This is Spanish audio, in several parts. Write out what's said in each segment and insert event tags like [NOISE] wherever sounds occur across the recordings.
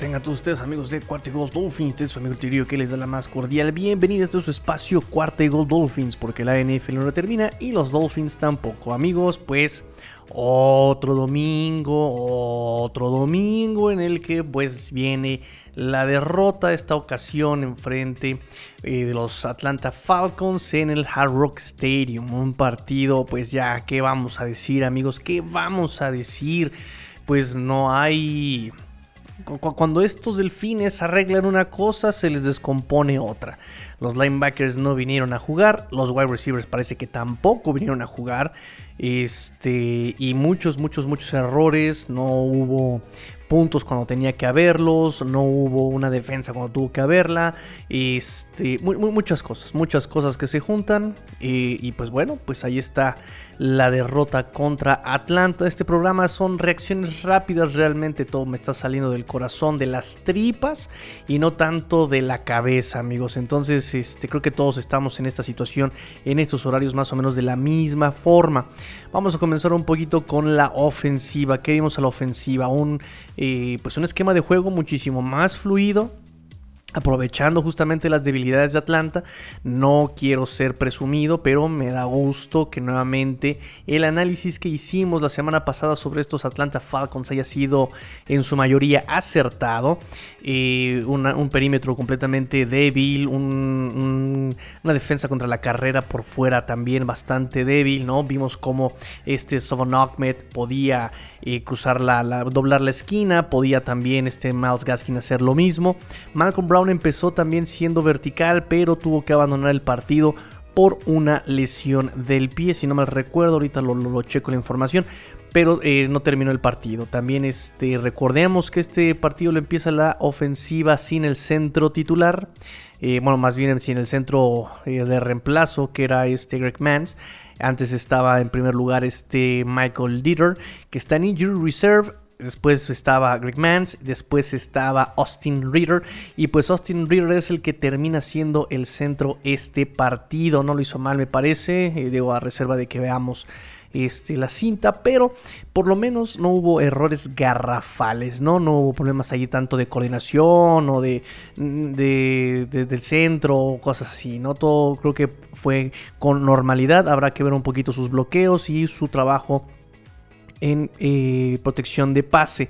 Tengan todos ustedes amigos de Cuarta y Gold Dolphins, este es su amigo Tirio que les da la más cordial bienvenida a este su espacio Cuarta y Gold Dolphins, porque la NFL no termina y los Dolphins tampoco. Amigos, pues otro domingo, otro domingo en el que pues viene la derrota esta ocasión en frente eh, de los Atlanta Falcons en el Hard Rock Stadium. Un partido, pues ya, ¿qué vamos a decir amigos? ¿Qué vamos a decir? Pues no hay cuando estos delfines arreglan una cosa, se les descompone otra. Los linebackers no vinieron a jugar, los wide receivers parece que tampoco vinieron a jugar. Este, y muchos, muchos, muchos errores. No hubo puntos cuando tenía que haberlos, no hubo una defensa cuando tuvo que haberla, este, muchas cosas, muchas cosas que se juntan y, pues bueno, pues ahí está la derrota contra Atlanta. Este programa son reacciones rápidas, realmente todo me está saliendo del corazón, de las tripas y no tanto de la cabeza, amigos. Entonces, este, creo que todos estamos en esta situación, en estos horarios más o menos de la misma forma. Vamos a comenzar un poquito con la ofensiva. ¿Qué vimos a la ofensiva? Un, eh, pues un esquema de juego muchísimo más fluido aprovechando justamente las debilidades de Atlanta. No quiero ser presumido, pero me da gusto que nuevamente el análisis que hicimos la semana pasada sobre estos Atlanta Falcons haya sido en su mayoría acertado. Eh, un perímetro completamente débil, una defensa contra la carrera por fuera también bastante débil, ¿no? Vimos cómo este Sovon podía eh, cruzar la, doblar la esquina, podía también este Miles Gaskin hacer lo mismo. Malcolm Brown empezó también siendo vertical, pero tuvo que abandonar el partido por una lesión del pie, si no me recuerdo, ahorita lo, checo la información, pero eh, no terminó el partido. También este, recordemos que este partido lo empieza la ofensiva sin el centro titular, eh, bueno, más bien sin el centro eh, de reemplazo, que era este Greg Mans. Antes estaba en primer lugar este Michael Dieter, que está en Injury Reserve después estaba Greg Mans, después estaba Austin Reader y pues Austin Reader es el que termina siendo el centro este partido, no lo hizo mal me parece, eh, digo a reserva de que veamos este, la cinta, pero por lo menos no hubo errores garrafales, ¿no? No hubo problemas ahí tanto de coordinación o de, del centro o cosas así, ¿no? Todo creo que fue con normalidad, habrá que ver un poquito sus bloqueos y su trabajo en eh, protección de pase.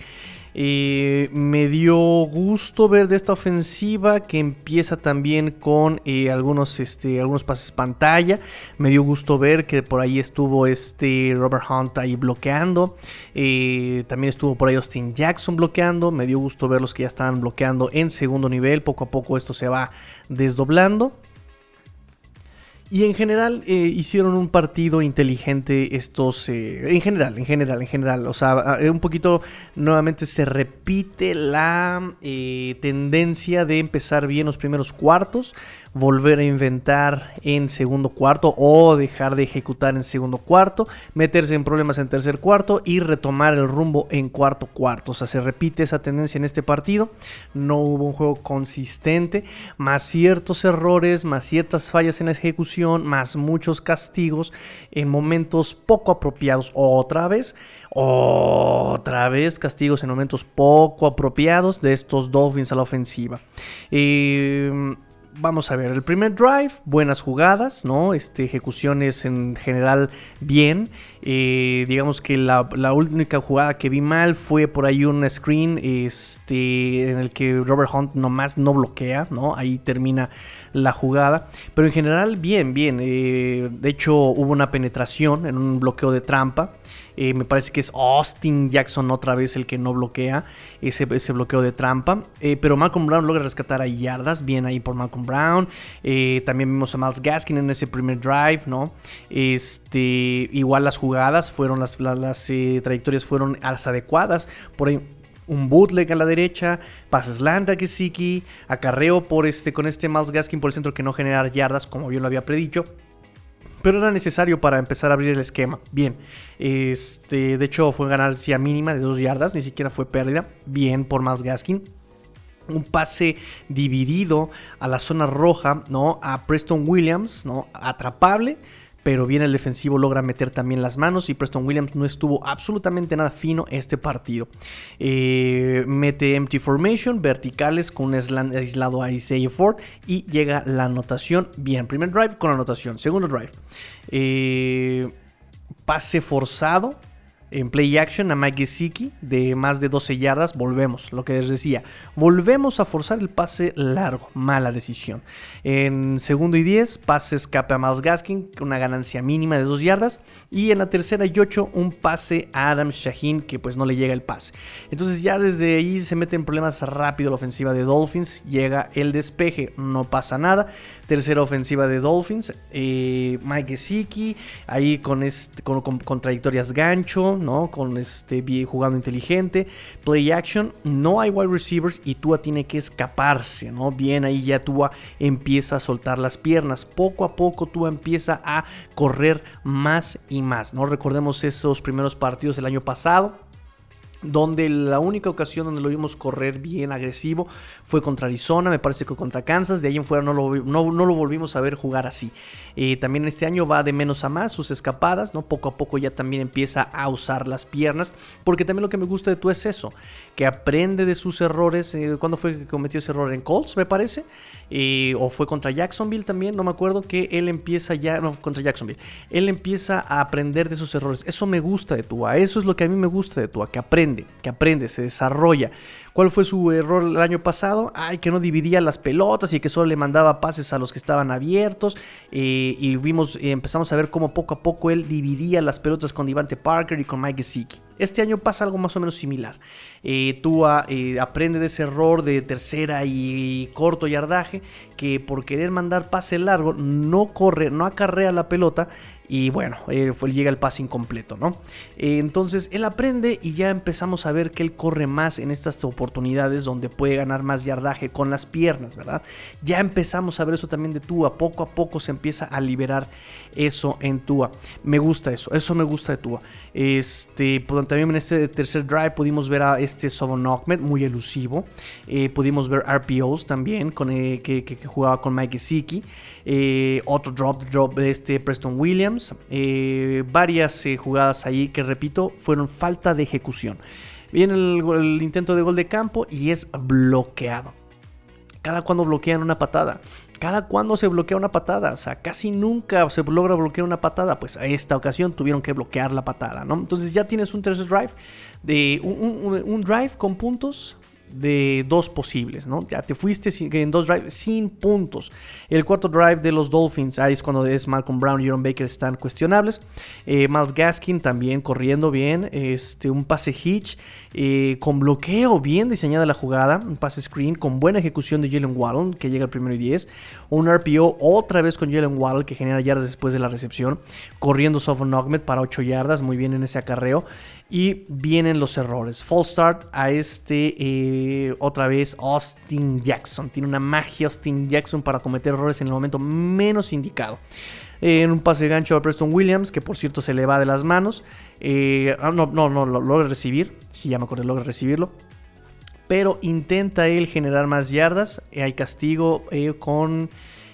Eh, me dio gusto ver de esta ofensiva que empieza también con eh, algunos, este, algunos pases pantalla. Me dio gusto ver que por ahí estuvo este Robert Hunt ahí bloqueando. también estuvo por ahí Austin Jackson bloqueando. Me dio gusto ver los que ya estaban bloqueando en segundo nivel. Poco a poco esto se va desdoblando. Y en general eh, hicieron un partido inteligente estos, eh, en general, en general, en general. O sea, un poquito nuevamente se repite la eh, tendencia de empezar bien los primeros cuartos, volver a inventar en segundo cuarto o dejar de ejecutar en segundo cuarto, meterse en problemas en tercer cuarto y retomar el rumbo en cuarto cuarto. O sea, se repite esa tendencia en este partido. No hubo un juego consistente, más ciertos errores, más ciertas fallas en la ejecución, más muchos castigos en momentos poco apropiados. Otra vez, otra vez castigos en momentos poco apropiados de estos Dolphins a la ofensiva. Eh, vamos a ver, el primer drive, buenas jugadas, ¿no? Este, ejecuciones en general bien. Eh, digamos que la, única jugada que vi mal fue por ahí un screen este, en el que Robert Hunt nomás no bloquea, ¿no? Ahí termina la jugada. Pero en general, bien, bien. Eh, de hecho, hubo una penetración en un bloqueo de trampa. Eh, me parece que es Austin Jackson otra vez el que no bloquea ese, ese bloqueo de trampa. pero Malcolm Brown logra rescatar a yardas. Bien ahí por Malcolm Brown. también vimos a Miles Gaskin en ese primer drive, ¿no? Este, igual las jugadas jugadas fueron las, eh, trayectorias fueron las adecuadas. Por ahí un bootleg a la derecha, pases land a Kisiki, acarreo por este, con este Miles Gaskin por el centro que no generar yardas, como bien lo había predicho. Pero era necesario para empezar a abrir el esquema. Bien. Este, de hecho, fue ganancia mínima de dos yardas. Ni siquiera fue pérdida. Bien por Miles Gaskin. Un pase dividido a la zona roja, ¿no? A Preston Williams, ¿no? Atrapable pero bien el defensivo logra meter también las manos y Preston Williams no estuvo absolutamente nada fino este partido. Eh, mete empty formation, verticales con un aislado a Isaiah Ford y llega la anotación. Bien, primer drive con anotación, segundo drive. Eh, pase forzado en play action a Mike Gesicki de más de 12 yardas. Volvemos, lo que les decía. Volvemos a forzar el pase largo. Mala decisión. En segundo y 10, pase escape a Miles Gaskin, una ganancia mínima de 2 yardas. Y en la tercera y 8, un pase a Adam Shaheen, que pues no le llega el pase. Entonces ya desde ahí se mete en problemas rápido la ofensiva de Dolphins. Llega el despeje, no pasa nada. Tercera ofensiva de Dolphins. Eh, Mike Gesicki, ahí con, este, con, con trayectorias gancho. ¿No? Con este jugando inteligente, play action, no hay wide receivers y Tua tiene que escaparse, ¿no? Bien, ahí ya Tua empieza a soltar las piernas, poco a poco Tua empieza a correr más y más, ¿no? Recordemos esos primeros partidos del año pasado donde la única ocasión donde lo vimos correr bien agresivo fue contra Arizona, me parece que contra Kansas, de ahí en fuera no lo, no, lo volvimos a ver jugar así. Eh, también este año va de menos a más sus escapadas, ¿no? Poco a poco ya también empieza a usar las piernas, porque también lo que me gusta de tú es eso, que aprende de sus errores. Eh, ¿Cuándo fue que cometió ese error? En Colts, me parece. Eh, o fue contra Jacksonville también, no me acuerdo, que él empieza ya, no, contra Jacksonville, él empieza a aprender de sus errores. Eso me gusta de Tua, eso es lo que a mí me gusta de Tua, que aprende, que aprende, se desarrolla. ¿Cuál fue su error el año pasado? Ay, que no dividía las pelotas y que solo le mandaba pases a los que estaban abiertos. Eh, y vimos, eh, empezamos a ver cómo poco a poco él dividía las pelotas con Devante Parker y con Mike Gesicki. Este año pasa algo más o menos similar. Eh, Tua aprende de ese error de tercera y corto yardaje que por querer mandar pase largo no corre, no acarrea la pelota y bueno, eh, llega el pase incompleto, ¿no? Eh, entonces él aprende y ya empezamos a ver que él corre más en estas oportunidades donde puede ganar más yardaje con las piernas, ¿verdad? Ya empezamos a ver eso también de Tua. Poco a poco se empieza a liberar eso en Tua. Me gusta eso, eso me gusta de Tua. Este, pues, también en este tercer drive pudimos ver a este Sobon Ahmed, muy elusivo. Eh, pudimos ver RPOs también, con, que, jugaba con Mike Gesicki. otro drop, drop de este Preston Williams. Eh, varias eh, jugadas ahí que repito fueron falta de ejecución. Viene el, intento de gol de campo y es bloqueado. Cada cuando bloquean una patada. Cada cuando se bloquea una patada. O sea, casi nunca se logra bloquear una patada. Pues a esta ocasión tuvieron que bloquear la patada, ¿no? Entonces ya tienes un tercer drive. De un drive con puntos de dos posibles, ¿no? Ya te fuiste en dos drives sin puntos. El cuarto drive de los Dolphins, ahí es cuando es Malcolm Brown y Aaron Baker están cuestionables. Eh, Miles Gaskin también corriendo bien, este, un pase hitch eh, con bloqueo bien diseñada la jugada, un pase screen con buena ejecución de Jalen Waddle que llega al primero y 10, un RPO otra vez con Jalen Waddle que genera yardas después de la recepción, corriendo Sofon Ahmed para 8 yardas, muy bien en ese acarreo. Y vienen los errores. False start a este, eh, otra vez, Austin Jackson. Tiene una magia Austin Jackson para cometer errores en el momento menos indicado. en un pase de gancho a Preston Williams, que por cierto se le va de las manos. Eh, ah, no, no, no, lo logra recibir. Si ya me acuerdo, logra recibirlo. Pero intenta él generar más yardas. hay castigo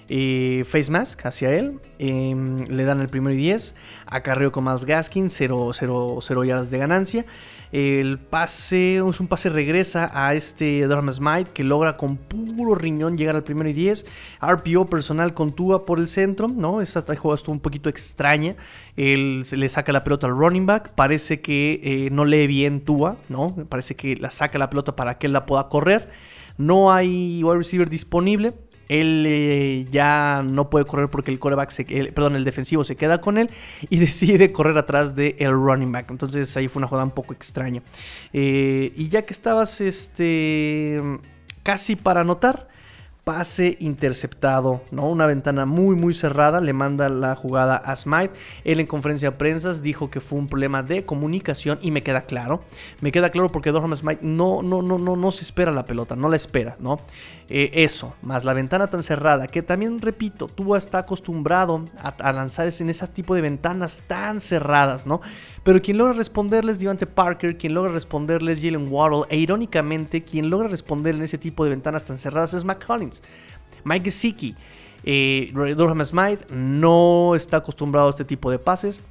face mask hacia él. Em, le dan el primero y 10. Acarreo con más Gaskin, 0, 0, 0 yardas de ganancia. El pase es un pase regresa a este Dharma Smite que logra con puro riñón llegar al primero y 10. RPO personal con Tua por el centro, ¿no? Esa jugada estuvo un poquito extraña. Él le saca la pelota al running back. Parece que eh, no lee bien Tua, ¿no? Parece que la saca la pelota para que él la pueda correr. No hay wide receiver disponible. Él eh, ya no puede correr porque el coreback, se, perdón, el defensivo se queda con él y [LAUGHS] decide correr atrás del el running back. Entonces ahí fue una jugada un poco extraña. Eh, y ya que estabas este, casi para anotar, pase interceptado, ¿no? Una ventana muy muy cerrada, le manda la jugada a Smite. Él en conferencia de prensa dijo que fue un problema de comunicación y me queda claro. Me queda claro porque Dorham Smite no, no, no, no, no se espera la pelota, no la espera, ¿no? Eh, eso, más la ventana tan cerrada, que también repito, tú está acostumbrado a, lanzar en ese tipo de ventanas tan cerradas, ¿no? Pero quien logra responderles Devante Parker, quien logra responderles Jalen Waddle, e irónicamente quien logra responder en ese tipo de ventanas tan cerradas es McCollins. Mike Gesicki. Eh, Durham Smythe no está acostumbrado a este tipo de pases.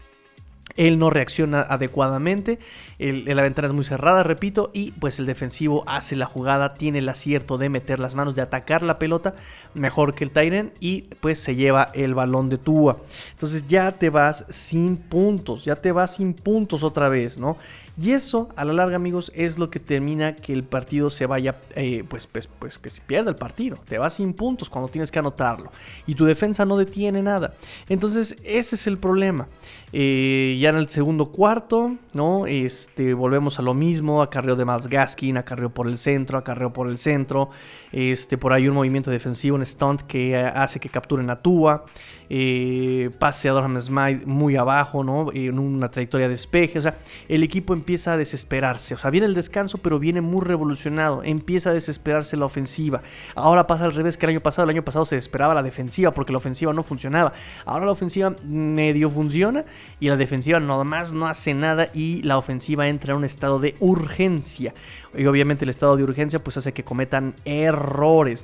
Él no reacciona adecuadamente, la ventana es muy cerrada, repito, y pues el defensivo hace la jugada, tiene el acierto de meter las manos, de atacar la pelota mejor que el Tyren y pues se lleva el balón de Tua. Entonces ya te vas sin puntos, ya te vas sin puntos otra vez, ¿no? Y eso, a la larga, amigos, es lo que termina que el partido se vaya, eh, pues, pues, pues, que se pierda el partido. Te vas sin puntos cuando tienes que anotarlo. Y tu defensa no detiene nada. Entonces, ese es el problema. Eh, ya en el segundo cuarto, ¿no? Este, volvemos a lo mismo. Acarreo de Miles Gaskin, acarreo por el centro, acarreo por el centro. Este, por ahí un movimiento defensivo, un stunt que hace que capturen a Tua. Eh, pase a Dorham Smite muy abajo, ¿no? En una trayectoria de despeje. O sea, el equipo empieza a desesperarse. O sea, viene el descanso, pero viene muy revolucionado. Empieza a desesperarse la ofensiva. Ahora pasa al revés que el año pasado. El año pasado se esperaba la defensiva porque la ofensiva no funcionaba. Ahora la ofensiva medio funciona y la defensiva nada más no hace nada y la ofensiva entra en un estado de urgencia. Y obviamente el estado de urgencia pues hace que cometan errores,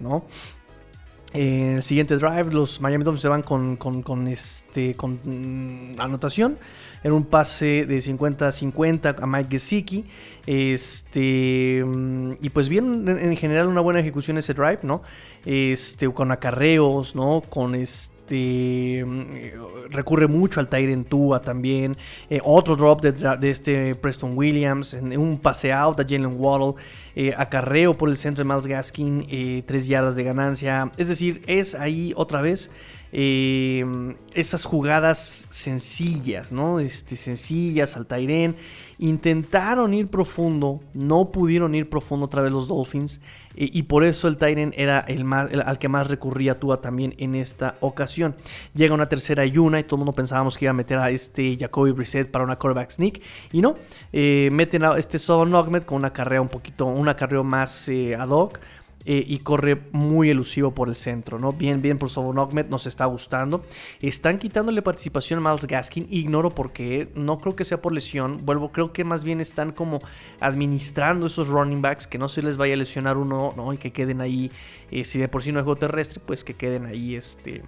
¿no? En el siguiente drive, los Miami Dolphins se van con, este, con mm, anotación en un pase de 50-50 a Mike Gesicki. Este, mm, y pues bien, en, general, una buena ejecución ese drive, ¿no? Este, con acarreos, ¿no? Con este este, mm, recurre mucho al Tyrant Tua también. Eh, otro drop de, este Preston Williams. En, un pase out a Jalen Waddle. Eh, acarreo por el centro de Miles Gaskin. Eh, tres yardas de ganancia. Es decir, es ahí otra vez. Esas jugadas sencillas, ¿no? Este, sencillas al Tyren. Intentaron ir profundo, no pudieron ir profundo otra vez los Dolphins. y por eso el Tyren era el más, al que más recurría Tua también en esta ocasión. Llega una tercera y una y todo el mundo pensábamos que iba a meter a este Jacoby Brissett para una quarterback sneak. Y no, eh, meten a este Sodon Ogmet con una carrera un poquito, una carrera más eh, ad hoc eh, y corre muy elusivo por el centro, ¿no? Bien, bien por Sobonogmet, nos está gustando. Están quitándole participación a Miles Gaskin, ignoro por qué, no creo que sea por lesión, vuelvo, creo que más bien están como administrando esos running backs, que no se les vaya a lesionar uno, ¿no? Y que queden ahí, eh, si de por sí no es juego terrestre, pues que queden ahí, este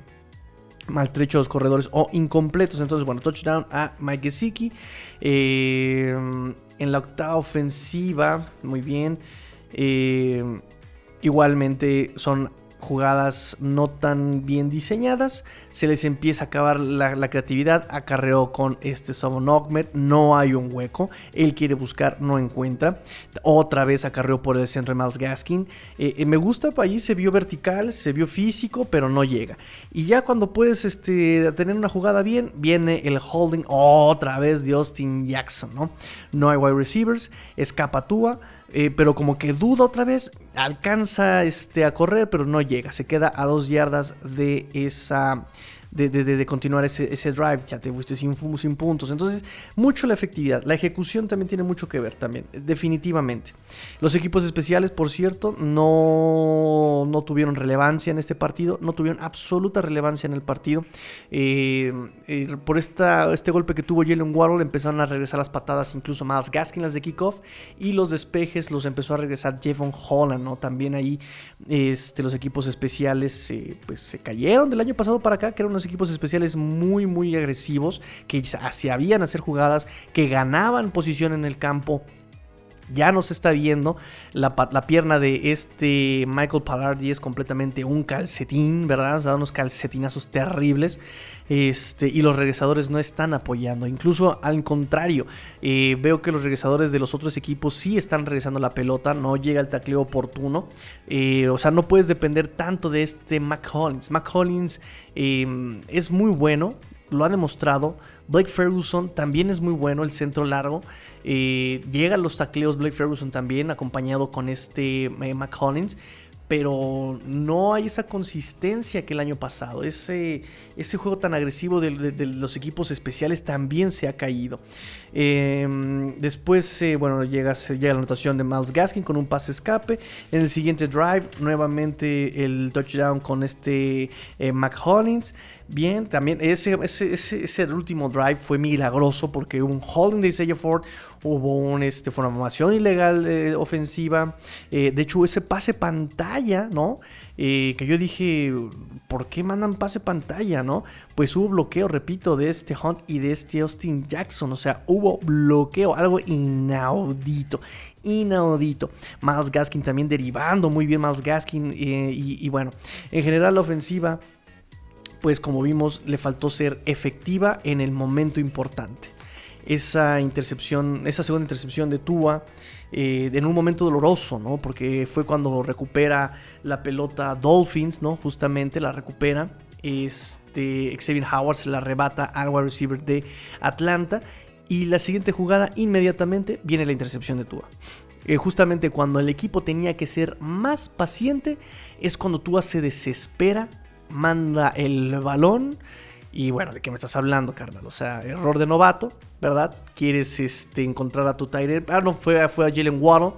maltrechos corredores o incompletos. Entonces, bueno, touchdown a Mike Gesicki. Eh, en la octava ofensiva, muy bien. Eh, Igualmente son jugadas no tan bien diseñadas, se les empieza a acabar la, creatividad, acarreó con este Summon no hay un hueco, él quiere buscar, no encuentra, otra vez acarreó por el centro de Miles Gaskin, eh, eh, me gusta, allí se vio vertical, se vio físico, pero no llega, y ya cuando puedes este, tener una jugada bien, viene el holding otra vez de Austin Jackson, ¿no? No hay wide receivers, escapa Tua, eh, pero como que duda otra vez, alcanza este, a correr, pero no llega, se queda a dos yardas de esa de, continuar ese, drive, ya te fuiste sin, sin puntos. Entonces, mucho la efectividad. La ejecución también tiene mucho que ver, también, definitivamente. Los equipos especiales, por cierto, no, no tuvieron relevancia en este partido, no tuvieron absoluta relevancia en el partido. Eh, eh, por esta, este golpe que tuvo Jalen Waddle, empezaron a regresar las patadas, incluso más Gaskin, las de kickoff, y los despejes los empezó a regresar Jevon Holland, ¿no? También ahí este, los equipos especiales eh, pues, se cayeron del año pasado para acá, que eran unos equipos especiales muy, muy agresivos, que se habían hacer jugadas, que ganaban posición en el campo. Ya no se está viendo. La, pierna de este Michael Pallardi es completamente un calcetín, ¿verdad? Se da unos calcetinazos terribles. Este, y los regresadores no están apoyando. Incluso al contrario, eh, veo que los regresadores de los otros equipos sí están regresando la pelota, no llega el tacleo oportuno. Eh, o sea, no puedes depender tanto de este McCollins. McCollins em, es muy bueno, lo ha demostrado. Blake Ferguson también es muy bueno, el centro largo. Eh, llega a los tacleos Blake Ferguson también, acompañado con este McCollins pero no hay esa consistencia que el año pasado. Ese, ese juego tan agresivo de, los equipos especiales también se ha caído. Em, después, eh, bueno, llega, llega la anotación de Miles Gaskin con un pase escape. En el siguiente drive, nuevamente el touchdown con este eh, McHollins. Bien, también ese, ese, ese, último drive fue milagroso porque hubo un holding de Ford, hubo una este, formación ilegal eh, ofensiva, eh, de hecho ese pase pantalla, ¿no? Eh, que yo dije, ¿por qué mandan pase pantalla, no? Pues hubo bloqueo, repito, de este Hunt y de este Austin Jackson, o sea, hubo bloqueo, algo inaudito, inaudito. Miles Gaskin también derivando muy bien Miles Gaskin y bueno, en general la ofensiva pues como vimos le faltó ser efectiva en el momento importante. Esa intercepción, esa segunda intercepción de Tua eh, en un momento doloroso, ¿no? Porque fue cuando recupera la pelota Dolphins, ¿no? Justamente la recupera. Este, Xavier Howard se la arrebata al wide receiver de Atlanta. Y la siguiente jugada, inmediatamente, viene la intercepción de Tua. Eh, justamente cuando el equipo tenía que ser más paciente, es cuando Tua se desespera manda el balón. Y bueno, ¿de qué me estás hablando, carnal? O sea, error de novato, ¿verdad? Quieres este, encontrar a tu Tyler. Ah, no, fue, fue a Jalen Waddle.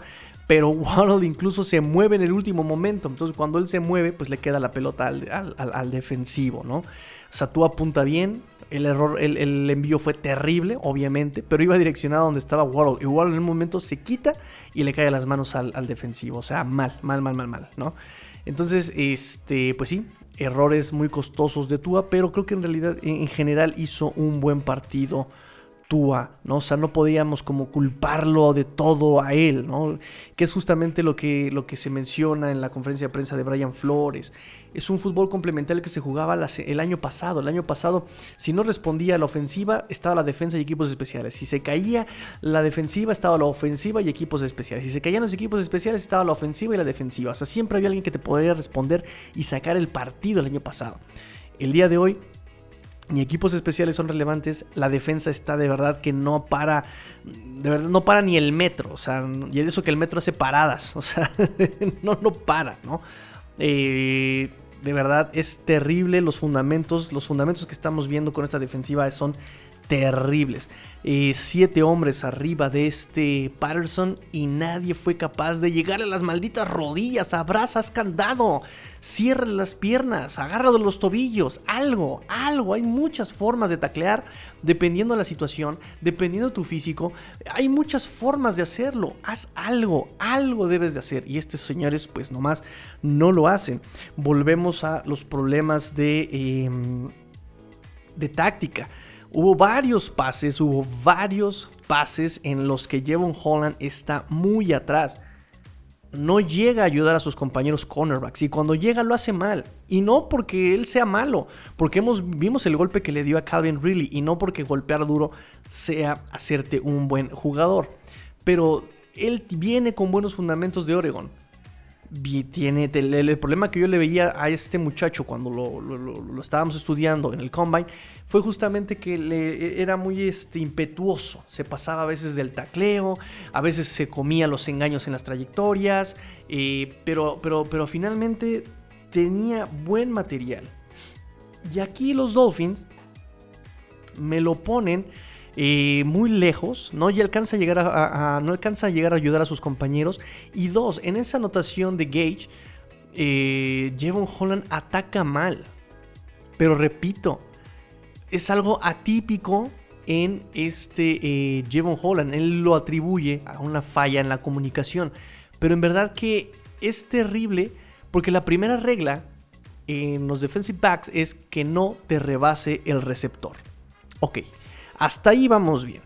Pero [LAUGHS] Waddle incluso se mueve en el último momento. Entonces, cuando él se mueve, pues le queda la pelota al, defensivo, ¿no? O sea, tú apunta bien. El error, el, envío fue terrible, obviamente, pero iba direccionado donde estaba Waddle. Y Waddle en un momento se quita y le cae las manos al, al defensivo. O sea, mal, mal, mal, mal, mal, ¿no? Entonces, este, pues sí, errores muy costosos de Tua, pero creo que en realidad en general hizo un buen partido Tua, ¿no? O sea, no podíamos como culparlo de todo a él, ¿no? Que es justamente lo que, lo que se menciona en la conferencia de prensa de Brian Flores. Es un fútbol complementario que se jugaba el año pasado. El año pasado, si no respondía a la ofensiva, estaba la defensa y equipos especiales. Si se caía la defensiva, estaba la ofensiva y equipos especiales. Si se caían los equipos especiales, estaba la ofensiva y la defensiva. O sea, siempre había alguien que te podría responder y sacar el partido el año pasado. El día de hoy ni equipos especiales son relevantes, la defensa está de verdad que no para, de verdad no para ni el metro, o sea, y es eso que el metro hace paradas, o sea, [LAUGHS] no, no para, ¿no? Eh, de verdad es terrible los fundamentos, los fundamentos que estamos viendo con esta defensiva son terribles. Eh, siete hombres arriba de este Patterson y nadie fue capaz de llegar a las malditas rodillas. Abrazas candado, cierra las piernas, agarra los tobillos, algo, algo. Hay muchas formas de taclear dependiendo de la situación, dependiendo de tu físico. Hay muchas formas de hacerlo. Haz algo, algo debes de hacer. Y estos señores, pues nomás no lo hacen. Volvemos a los problemas de, em, de táctica. Hubo varios pases, hubo varios pases en los que Jevon Holland está muy atrás. No llega a ayudar a sus compañeros cornerbacks y cuando llega lo hace mal. Y no porque él sea malo, porque vimos el golpe que le dio a Calvin Ridley y no porque golpear duro sea hacerte un buen jugador. Pero él viene con buenos fundamentos de Oregon tiene el, problema que yo le veía a este muchacho cuando lo, estábamos estudiando en el combine fue justamente que le, era muy este, impetuoso, se pasaba a veces del tacleo, a veces se comía los engaños en las trayectorias, eh, pero, pero, pero finalmente tenía buen material. Y aquí los Dolphins me lo ponen muy lejos, ¿no? Alcanza a llegar a, no alcanza a llegar a ayudar a sus compañeros. Y dos, en esa anotación de Gage, eh, Jevon Holland ataca mal. Pero repito, es algo atípico en este eh, Jevon Holland. Él lo atribuye a una falla en la comunicación. Pero en verdad que es terrible porque la primera regla en los defensive backs es que no te rebase el receptor. Ok, hasta ahí vamos bien.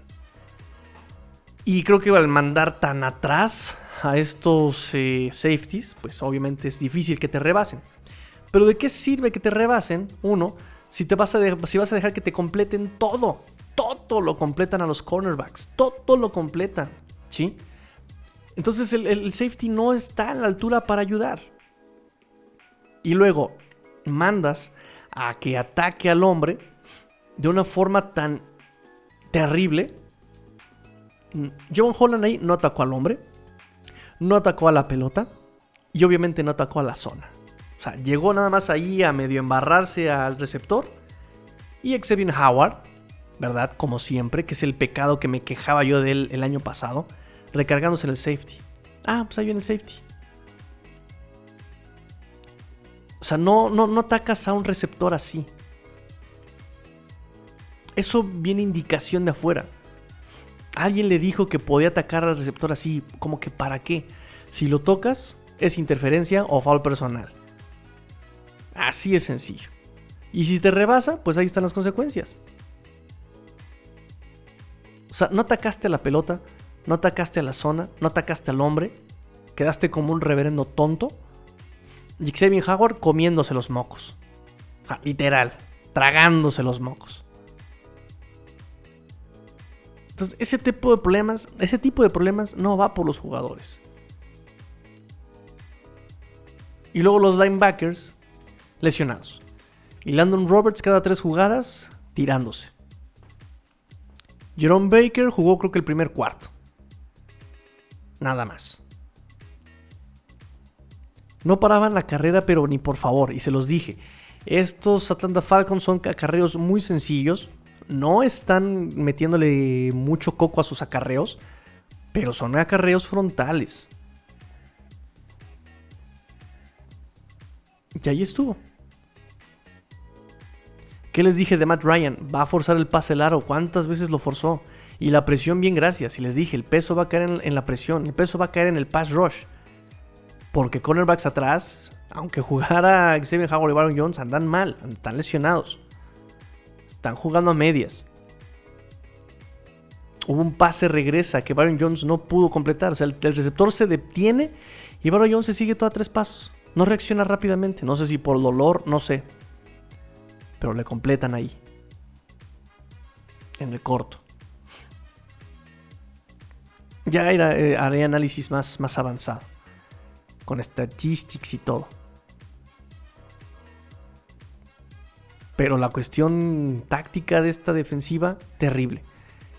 Y creo que al mandar tan atrás a estos eh, safeties, pues obviamente es difícil que te rebasen. Pero ¿de qué sirve que te rebasen? Uno, si, te vas a dejar que te completen todo. Todo lo completan a los cornerbacks. Todo lo completan. ¿Sí? Entonces el, el safety no está a la altura para ayudar. Y luego mandas a que ataque al hombre de una forma tan terrible. John Holland ahí no atacó al hombre, no atacó a la pelota y obviamente no atacó a la zona. O sea, llegó nada más ahí a medio embarrarse al receptor. Y Xavier Howard, ¿verdad? Como siempre, que es el pecado que me quejaba yo de él el año pasado, recargándose en el safety. Ah, pues ahí viene el safety. O sea, no, no, no atacas a un receptor así. Eso viene indicación de afuera. Alguien le dijo que podía atacar al receptor así, como que para qué. Si lo tocas, es interferencia o foul personal. Así es sencillo. Y si te rebasa, pues ahí están las consecuencias. O sea, no atacaste a la pelota, no atacaste a la zona, no atacaste al hombre, quedaste como un reverendo tonto. Y Xavier Howard comiéndose los mocos. literal, tragándose los mocos. Entonces, ese tipo de problemas, ese tipo de problemas no va por los jugadores. Y luego los linebackers lesionados. Y Landon Roberts cada tres jugadas tirándose. Jerome Baker jugó creo que el primer cuarto. Nada más. No paraban la carrera, pero ni por favor, y se los dije. Estos Atlanta Falcons son acarreos muy sencillos. No están metiéndole mucho coco a sus acarreos, pero son acarreos frontales. Y ahí estuvo. ¿Qué les dije de Matt Ryan? Va a forzar el pase largo. ¿Cuántas veces lo forzó? Y la presión, bien, gracias. Y les dije, el peso va a caer en, la presión. El peso va a caer en el pass rush. Porque cornerbacks atrás, aunque jugara Steven Howard y Baron Jones, andan mal. Están lesionados. Están jugando a medias. Hubo un pase regresa que Baron Jones no pudo completar. O sea, el, receptor se detiene y Baron Jones se sigue todo a tres pasos. No reacciona rápidamente. No sé si por dolor, no sé pero le completan ahí. En el corto. Ya eh, haré análisis más, más avanzado. Con statistics y todo. Pero la cuestión táctica de esta defensiva, terrible.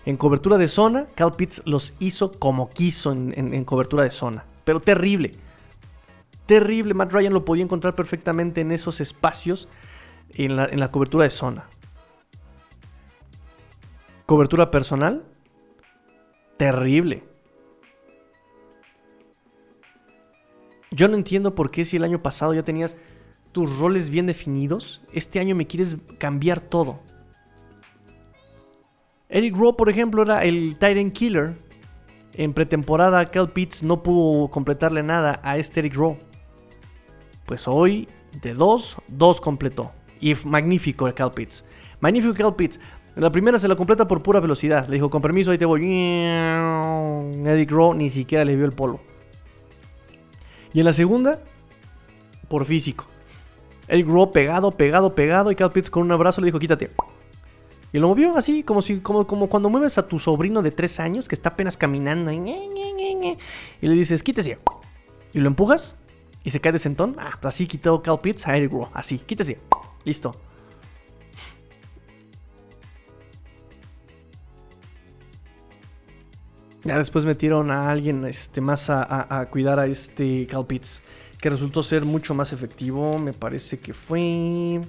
En cobertura de zona, Cal Pitts los hizo como quiso en, en cobertura de zona. Pero terrible. Terrible. Matt Ryan lo podía encontrar perfectamente en esos espacios en la, cobertura de zona. Cobertura personal, terrible. Yo no entiendo por qué si el año pasado ya tenías tus roles bien definidos, este año me quieres cambiar todo. Eric Rowe, por ejemplo, era el Tyrant Killer. En pretemporada, Cal Pitts no pudo completarle nada a este Eric Rowe. Pues hoy, de dos, dos completó. Y magnífico Cal Pitts. Magnífico Cal Pitts. La primera se la completa por pura velocidad. Le dijo, con permiso, ahí te voy. Eric Rowe ni siquiera le vio el polvo. Y en la segunda, por físico. Eric Rowe pegado, pegado, pegado. Y Cal Pitts con un abrazo le dijo, quítate. Y lo movió así, como, si, como, como cuando mueves a tu sobrino de 3 años que está apenas caminando. Y le dices, quítese. Y lo empujas. Y se cae de sentón. Ah, pues así quitó Cal Pitts a Eric Rowe. Así, quítese. Listo. Ya después metieron a alguien este, más a, cuidar a este Cal Pitts, que resultó ser mucho más efectivo. Me parece que fue.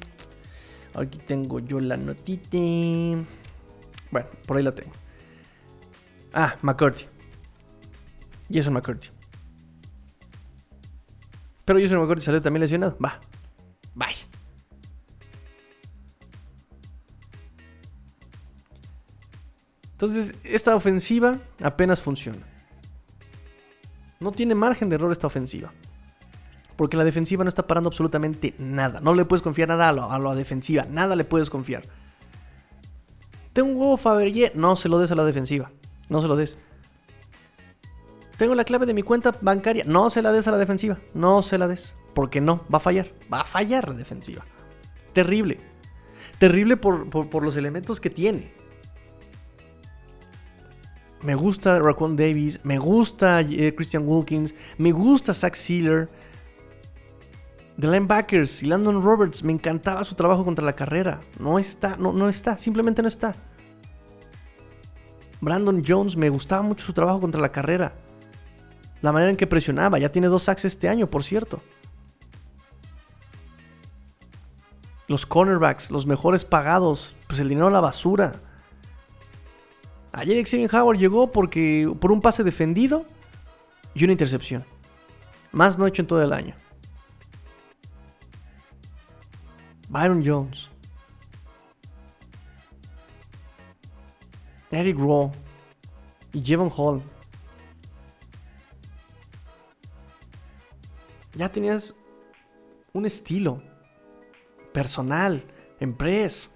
Aquí tengo yo la notita. Bueno, por ahí la tengo. Ah, McCurdy. Jason McCurdy. Pero Jason McCurdy salió también lesionado. Va. Bye. Entonces, esta ofensiva apenas funciona. No tiene margen de error esta ofensiva. Porque la defensiva no está parando absolutamente nada. No le puedes confiar nada a, la defensiva. Nada le puedes confiar. Tengo un huevo Fabergé. No se lo des a la defensiva. No se lo des. Tengo la clave de mi cuenta bancaria. No se la des a la defensiva. No se la des. Porque no, va a fallar. Va a fallar la defensiva. Terrible. Terrible por los elementos que tiene. Me gusta Raquan Davis, me gusta eh, Christian Wilkins, me gusta Zach Sealer. The linebackers y Landon Roberts, me encantaba su trabajo contra la carrera. No está, no, no está, simplemente no está. Brandon Jones, me gustaba mucho su trabajo contra la carrera. La manera en que presionaba, ya tiene dos sacks este año, por cierto. Los cornerbacks, los mejores pagados, pues el dinero a la basura. Ayer Xavier Howard llegó porque por un pase defendido y una intercepción. Más no hecho en todo el año. Byron Jones. Eric Rowe y Jevon Hall. Ya tenías un estilo personal, en press.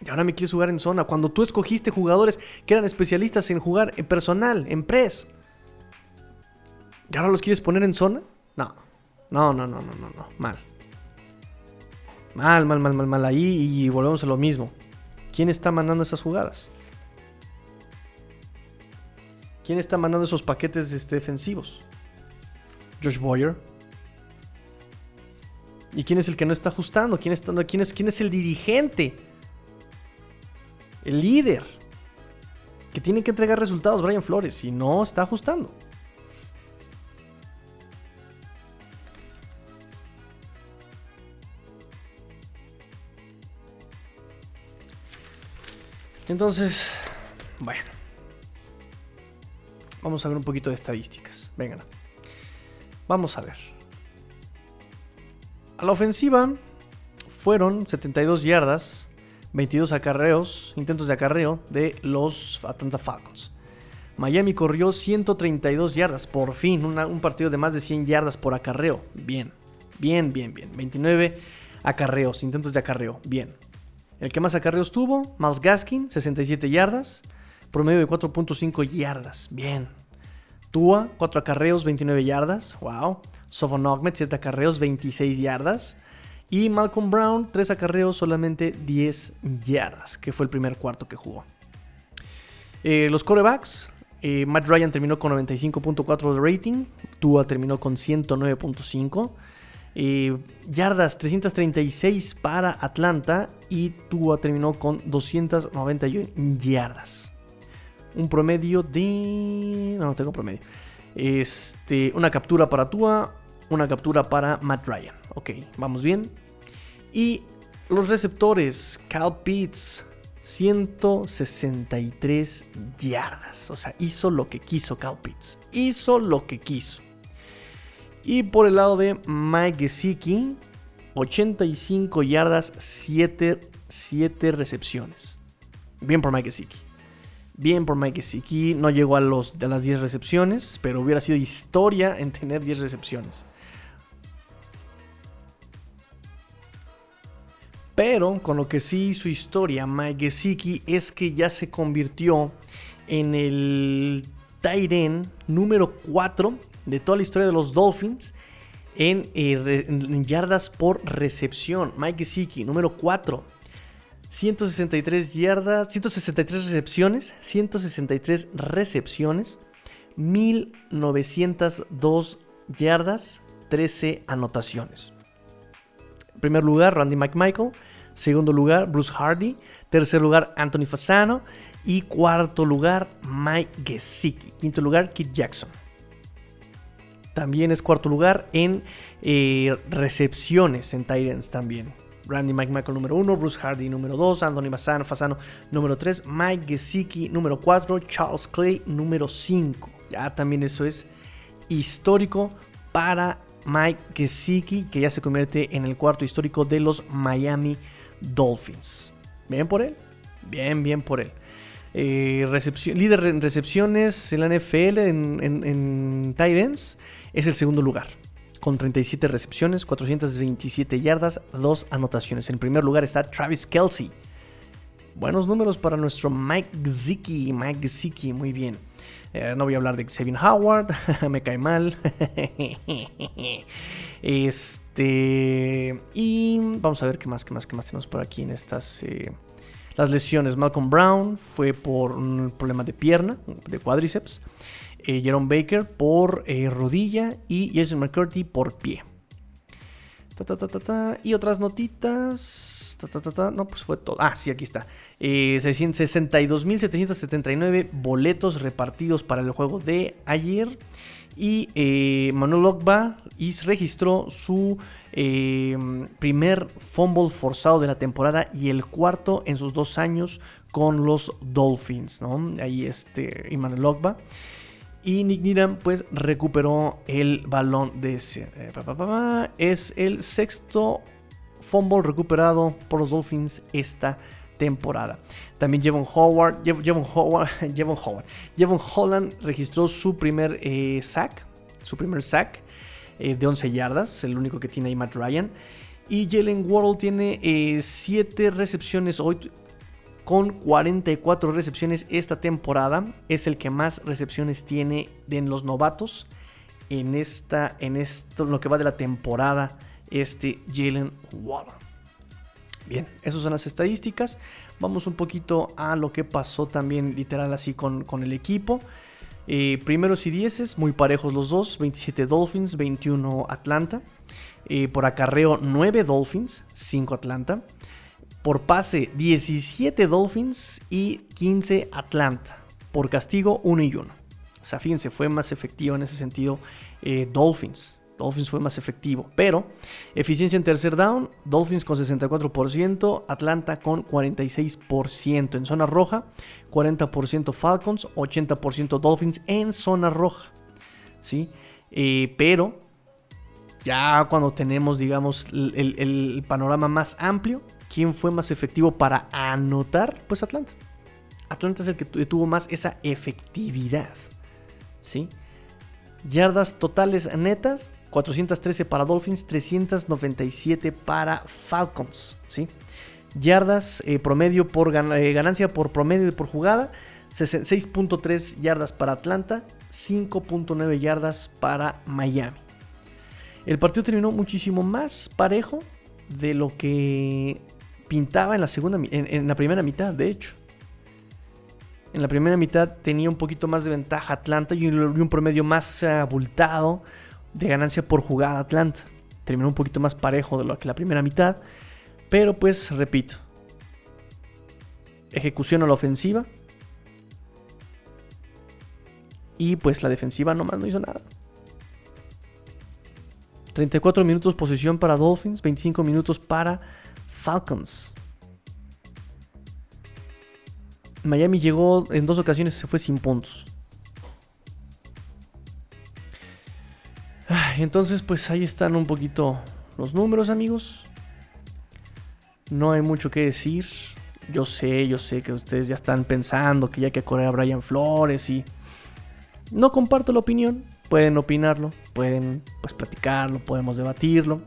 Y ahora me quieres jugar en zona. Cuando tú escogiste jugadores que eran especialistas en jugar en personal, en press. ¿Y ahora los quieres poner en zona? No. No, no, no, no, no, no. Mal. Mal, mal, mal, mal, mal. Ahí y volvemos a lo mismo. ¿Quién está mandando esas jugadas? ¿Quién está mandando esos paquetes este, defensivos? Josh Boyer. ¿Y quién es el que no está ajustando? ¿Quién, está, quién, es, quién es el dirigente? El líder. Que tiene que entregar resultados, Brian Flores. Y no está ajustando. Entonces, bueno. Vamos a ver un poquito de estadísticas. Vengan. Vamos a ver. A la ofensiva fueron 72 yardas, 22 acarreos, intentos de acarreo de los Atlanta Falcons. Miami corrió 132 yardas, por fin, un partido de más de 100 yardas por acarreo. Bien, bien, bien, bien. 29 acarreos, intentos de acarreo. Bien. El que más acarreos tuvo, Miles Gaskin, 67 yardas, promedio de 4.5 yardas. Bien, Tua, 4 acarreos, 29 yardas. Wow. Sofon Ahmed, 7 acarreos, 26 yardas. Y Malcolm Brown, 3 acarreos, solamente 10 yardas, que fue el primer cuarto que jugó. Eh, los corebacks, eh, Matt Ryan terminó con 95.4 de rating, Tua terminó con 109.5. Yardas 336 para Atlanta y Tua terminó con 291 yardas un promedio de... No, no tengo promedio. Este, una captura para Tua, una captura para Matt Ryan. Ok, vamos bien. Y los receptores, Cal Pitts, 163 yardas. O sea, hizo lo que quiso Cal Pitts. Hizo lo que quiso. Y por el lado de Mike Gesicki, 85 yardas, 7, 7 recepciones. Bien por Mike Gesicki. Bien por Mike Gesicki, no llegó a, los, de las 10 recepciones, pero hubiera sido historia en tener 10 recepciones. Pero con lo que sí hizo historia Mike Gesicki es que ya se convirtió en el Tyren número 4 de toda la historia de los Dolphins en, eh, yardas por recepción. Mike Gesicki, número 4. 163 yardas, 163 recepciones, 163 recepciones, 1902 yardas, 13 anotaciones. En primer lugar, Randy McMichael. Segundo lugar, Bruce Hardy. Tercer lugar, Anthony Fasano. Y cuarto lugar, Mike Gesicki. Quinto lugar, Kit Jackson. También es cuarto lugar en eh, recepciones en Titans también. Randy Mike Michael número 1, Bruce Hardy número 2, Anthony Fasano, Fasano número 3, Mike Gesicki número 4, Charles Clay número 5. Ya también eso es histórico para Mike Gesicki, que ya se convierte en el cuarto histórico de los Miami Dolphins. Bien por él, bien, bien por él. Eh, líder en recepciones en la NFL en, en, en es el segundo lugar con 37 recepciones, 427 yardas, 2 anotaciones. En primer lugar está Travis Kelsey. Buenos números para nuestro Mike Zicki. Mike Zicki, muy bien. Eh, no voy a hablar de Xavier Howard, [LAUGHS] me cae mal. [LAUGHS] este. Y vamos a ver qué más, qué más, qué más tenemos por aquí en estas. Eh, las lesiones. Malcolm Brown fue por un problema de pierna, de cuádriceps. Eh, Jerome Baker por eh, rodilla y Jason McCurdy por pie. y otras notitas. no, pues fue todo. Ah, sí, aquí está. Eh, 62.779 boletos repartidos para el juego de ayer. Y eh, Manuel Ogba registró su primer fumble forzado de la temporada y el cuarto en sus dos años con los Dolphins. ¿no? Ahí este, Emmanuel Ogba. Y Nick Needham pues recuperó el balón de ese. Eh, es el sexto fumble recuperado por los Dolphins esta temporada. También Jevon Howard, Jevon Howard, [LAUGHS] Jevon Howard, Jevon Holland registró su primer eh, sack, su primer sack eh, de 11 yardas, el único que tiene ahí Matt Ryan. Y Jalen Wardle tiene 7 recepciones hoy con 44 recepciones esta temporada. Es el que más recepciones tiene en los novatos en esta, en esto, lo que va de la temporada, este Jalen Waddle. Bien, esas son las estadísticas. Vamos un poquito a lo que pasó también literal así con, con el equipo. Eh, primeros y dieces, muy parejos los dos. 27 Dolphins, 21 Atlanta. Eh, por acarreo 9 Dolphins, 5 Atlanta. Por pase 17 Dolphins y 15 Atlanta. Por castigo 1 y 1. O sea, fíjense, fue más efectivo en ese sentido eh, Dolphins. Dolphins fue más efectivo. Pero eficiencia en tercer down, Dolphins con 64%, Atlanta con 46%. En zona roja, 40% Falcons, 80% Dolphins en zona roja. ¿Sí? Eh, pero ya cuando tenemos, digamos, el, panorama más amplio, ¿quién fue más efectivo para anotar? Pues Atlanta. Atlanta es el que tuvo más esa efectividad. ¿Sí? Yardas totales netas, 413 para Dolphins, 397 para Falcons. ¿sí? Yardas eh, promedio por eh, ganancia por promedio por jugada, 6.3 yardas para Atlanta, 5.9 yardas para Miami. El partido terminó muchísimo más parejo de lo que pintaba en la, segunda, en la primera mitad, de hecho. En la primera mitad tenía un poquito más de ventaja Atlanta y un promedio más abultado de ganancia por jugada Atlanta. Terminó un poquito más parejo de lo que la primera mitad. Pero pues, repito. Ejecución a la ofensiva. Y pues la defensiva nomás no hizo nada. 34 minutos posición para Dolphins, 25 minutos para Falcons. Miami llegó en dos ocasiones y se fue sin puntos. Entonces, pues ahí están un poquito los números, amigos. No hay mucho que decir. Yo sé, yo sé que ustedes ya están pensando que ya que correr a Brian Flores y... No comparto la opinión. Pueden opinarlo, pueden pues platicarlo, podemos debatirlo.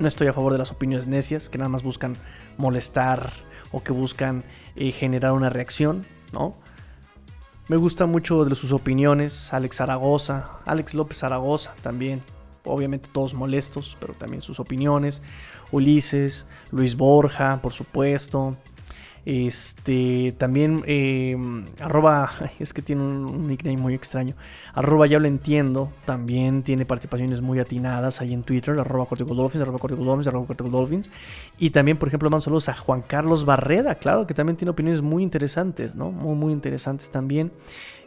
No estoy a favor de las opiniones necias que nada más buscan molestar o que buscan eh, generar una reacción, ¿no? Me gusta mucho de sus opiniones, Alex Zaragoza, Alex López Zaragoza también, obviamente todos molestos, pero también sus opiniones, Ulises, Luis Borja, por supuesto, este, también, eh, arroba, [LAUGHS] es que tiene un, nickname muy extraño. Arroba ya lo entiendo. También tiene participaciones muy atinadas ahí en Twitter. Arroba Cortical Dolphins, Dolphins. Y también, por ejemplo, mando saludos a Juan Carlos Barreda, claro, que también tiene opiniones muy interesantes, ¿no? Muy, muy interesantes también.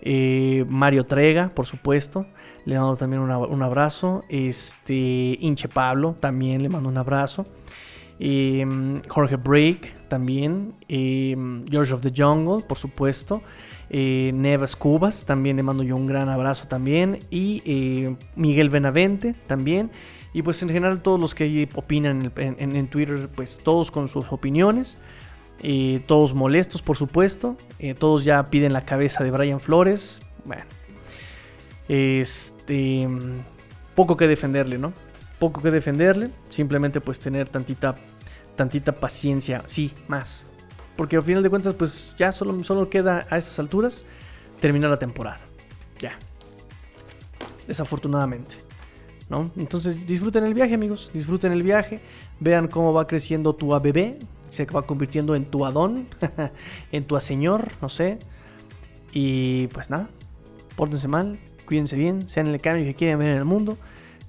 Eh, Mario Trega, por supuesto. Le mando también un abrazo. Este, Inche Pablo, también le mando un abrazo. Em, Jorge Break también, em, George of the Jungle, por supuesto, eh, Nevas Cubas, también le mando yo un gran abrazo también, y eh, Miguel Benavente también, y pues en general todos los que opinan en, Twitter, pues todos con sus opiniones, eh, todos molestos por supuesto, todos ya piden la cabeza de Brian Flores, bueno, este, poco que defenderle, ¿no? poco que defenderle, simplemente pues tener tantita, tantita paciencia, sí, más. Porque al final de cuentas pues ya solo, solo queda a estas alturas terminar la temporada. Ya. Desafortunadamente. ¿No? Entonces disfruten el viaje amigos, disfruten el viaje, vean cómo va creciendo tu ABB, se va convirtiendo en tu Adón, [LAUGHS] en tu Señor, no sé. Y pues nada, pórtense mal, cuídense bien, sean el cambio que quieren ver en el mundo.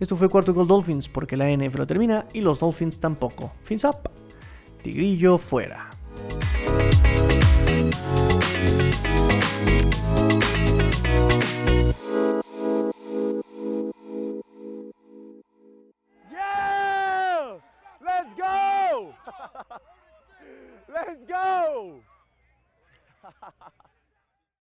Esto fue cuarto gol Dolphins porque la NF lo termina y los Dolphins tampoco. Fins up. Tigrillo fuera. Yeah! Let's go! [LAUGHS] Let's go! [LAUGHS]